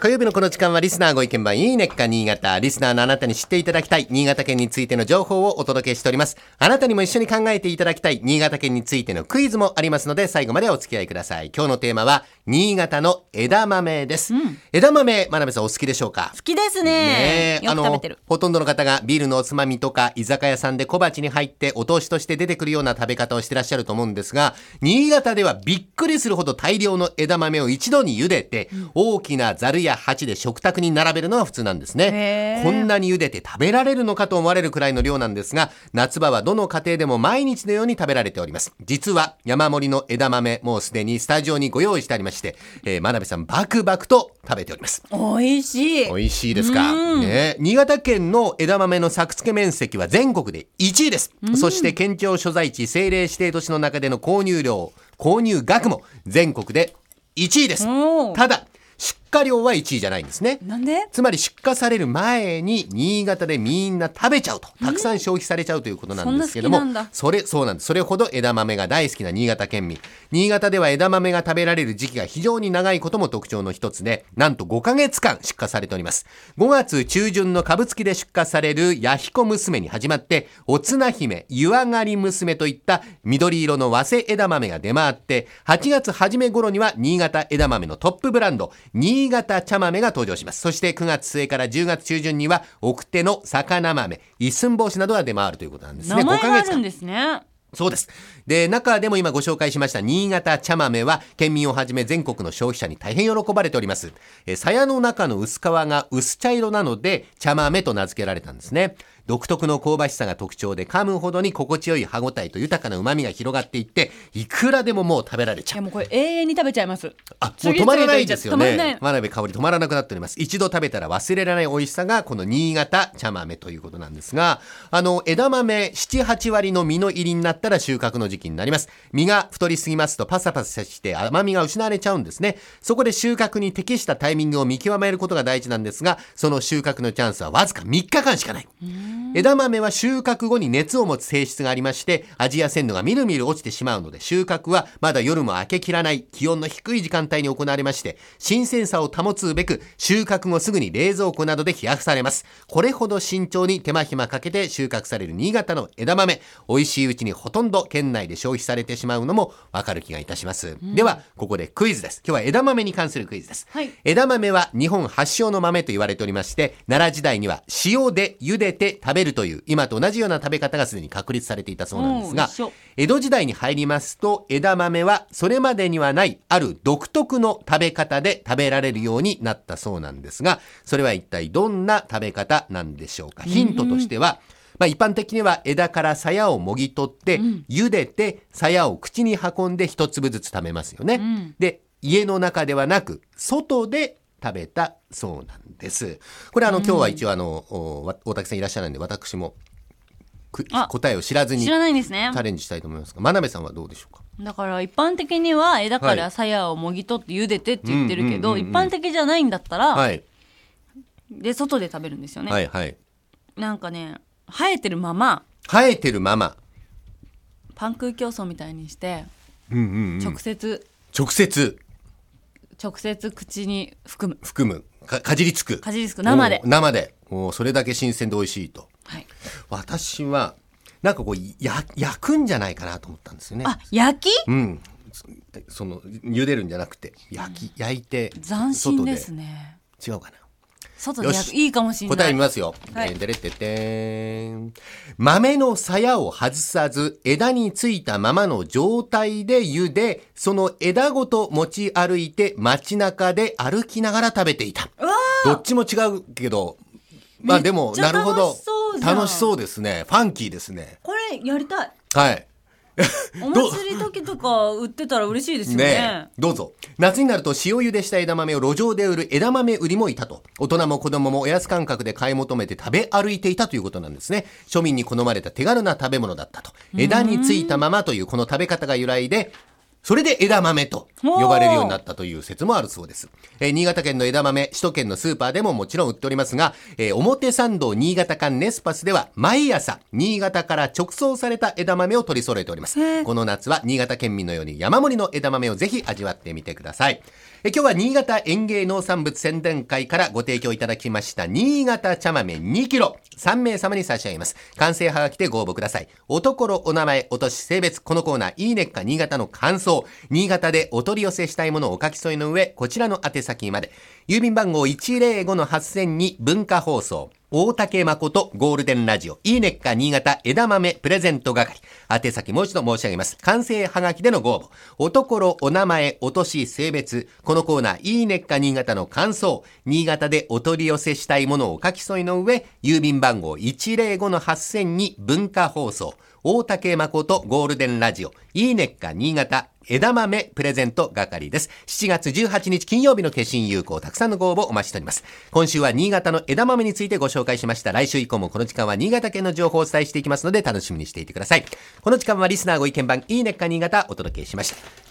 火曜日のこの時間はリスナーご意見番いいねっか新潟。リスナーのあなたに知っていただきたい新潟県についての情報をお届けしております。あなたにも一緒に考えていただきたい新潟県についてのクイズもありますので最後までお付き合いください。今日のテーマは新潟の枝豆です。枝豆、真鍋さんお好きでしょうか？好きですねねあのほとんどの方がビールのおつまみとか居酒屋さんで小鉢に入ってお通しとして出てくるような食べ方をしてらっしゃると思うんですが新潟ではびっくりするほど大量の枝豆を一度に茹でて、大きなざるや鉢で食卓に並べるのが普通なんですね。こんなに茹でて食べられるのかと思われるくらいの量なんですが夏場はどの家庭でも毎日のように食べられております。実は山盛りの枝豆もうすでにスタジオにご用意してありまして、えー、真鍋さんバクバクと食べております。美味しい。美味しいですか、ね、新潟県の枝豆の作付け面積は全国で1位です、そして県庁所在地政令指定都市の中での購入量購入額も全国で1位です。ただ出荷量は1位じゃないんですね。なんで？つまり出荷される前に新潟でみんな食べちゃうと。たくさん消費されちゃうということなんですけども。それそうなんです。それほど枝豆が大好きな新潟県民。新潟では枝豆が食べられる時期が非常に長いことも特徴の一つでなんと5ヶ月間出荷されております。5月中旬の株付きで出荷される弥彦娘に始まっておつな姫湯上がり娘といった緑色の早生枝豆が出回って8月初め頃には新潟枝豆のトップブランド新潟茶豆が登場しますそして9月末から10月中旬には奥手の魚豆一寸法師などが出回るということなんですね名前5ヶ月間があるんですねそうです。で、中でも今ご紹介しました新潟茶豆は、県民をはじめ全国の消費者に大変喜ばれております。えー鞘の中の薄皮が薄茶色なので、茶豆と名付けられたんですね。独特の香ばしさが特徴で、噛むほどに心地よい歯ごたえと豊かな旨味が広がっていって、いくらでももう食べられちゃう。いやもうこれ永遠に食べちゃいますあ、もう次止まらないですよね。真鍋香り止まらなくなっております。一度食べたら忘れられない美味しさがこの新潟茶豆ということなんですが、あの、枝豆7、8割の実の入りになったら収穫の時期になります。実が太りすぎますとパサパサして甘みが失われちゃうんですね。そこで収穫に適したタイミングを見極めることが大事なんですが、その収穫のチャンスはわずか3日間しかない。枝豆は収穫後に熱を持つ性質がありまして味や鮮度がみるみる落ちてしまうので収穫はまだ夜も明けきらない気温の低い時間帯に行われまして新鮮さを保つべく収穫後すぐに冷蔵庫などで冷やされます。これほど慎重に手間暇かけて収穫される新潟の枝豆美味しいうちにほとんど県内で消費されてしまうのもわかる気がいたします、ではここでクイズです。今日は枝豆に関するクイズです、はい。枝豆は日本発祥の豆と言われておりまして奈良時代には塩で茹でて食べるという今と同じような食べ方がすでに確立されていたそうなんですが江戸時代に入りますと枝豆はそれまでにはないある独特の食べ方で食べられるようになったそうなんですがそれは一体どんな食べ方なんでしょうか。ヒントとしては、まあ、一般的には枝から鞘をもぎ取って、茹でて鞘を口に運んで一粒ずつ食べますよね。ん。で家の中ではなく外で食べたそうなんです。これあの、今日は一応あの大竹さんいらっしゃらないんで私も答えを知らずにチ知らないんですね。ャレンジしたいと思いますが真鍋さんはどうでしょうか？だから一般的には枝かはい。ら鞘をもぎ取って茹でてって言ってるけど、うんうんうんうん。一般的じゃないんだったら、はい。で外で食べるんですよね、はいはい。なんかね生えてるまま生えてるまま、パン空競争みたいにしてうんうんうん。直接、直接直接口に含む。含む。かかじりつく。かじりつく。生で。お生で。おそれだけ新鮮で美味しいと。はい。私はなんかこうや焼くんじゃないかなと思ったんですよね。あ焼き？うん。そその茹でるんじゃなくて焼き焼いて斬新ですね。違うかな外でいいかもしれない答え見ますよ。はいえーでれってって豆の鞘を外さず、枝についたままの状態で茹で、その枝ごと持ち歩いて街中で歩きながら食べていた。どっちも違うけど、まあでも、なるほど楽しそうじゃん楽しそうですね。ファンキーですね。これやりたいはい。お祭り時とか売ってたら嬉しいですよね。ねえ。どうぞ。夏になると塩茹でした枝豆を路上で売る枝豆売りもいたと。大人も子供もおやつ感覚で買い求めて食べ歩いていたということなんですね。庶民に好まれた手軽な食べ物だったと。枝についたままというこの食べ方が由来でそれで枝豆と呼ばれるようになったという説もあるそうです。えー新潟県の枝豆、首都圏のスーパーでももちろん売っておりますが、えー表参道新潟間ネスパスでは毎朝、新潟から直送された枝豆を取り揃えております。この夏は新潟県民のように山盛りの枝豆をぜひ味わってみてください。え今日は新潟園芸農産物宣伝会からご提供いただきました新潟茶豆2キロ3名様に差し上げます。完成はがきでご応募ください。おところ、お名前、お年、性別、このコーナー、いいねっか新潟の感想、新潟でお取り寄せしたいものをお書き添えの上、こちらの宛先まで。郵便番号105-8000に文化放送。大竹誠ゴールデンラジオ、いいねっか新潟枝豆プレゼント係。宛先もう一度申し上げます。完成はがきでのご応募。おところ、お名前、お年、性別。このコーナー、いいねっか新潟の感想。新潟でお取り寄せしたいものを書き添えの上、郵便番号105-8000に文化放送。大竹誠ゴールデンラジオ、いいねっか新潟枝豆プレゼント係です。7月18日金曜日の決心有効、たくさんのご応募お待ちしております。今週は新潟の枝豆についてご紹介しました。来週以降もこの時間は新潟県の情報をお伝えしていきますので楽しみにしていてください。この時間はリスナーご意見番、いいねっか新潟お届けしました。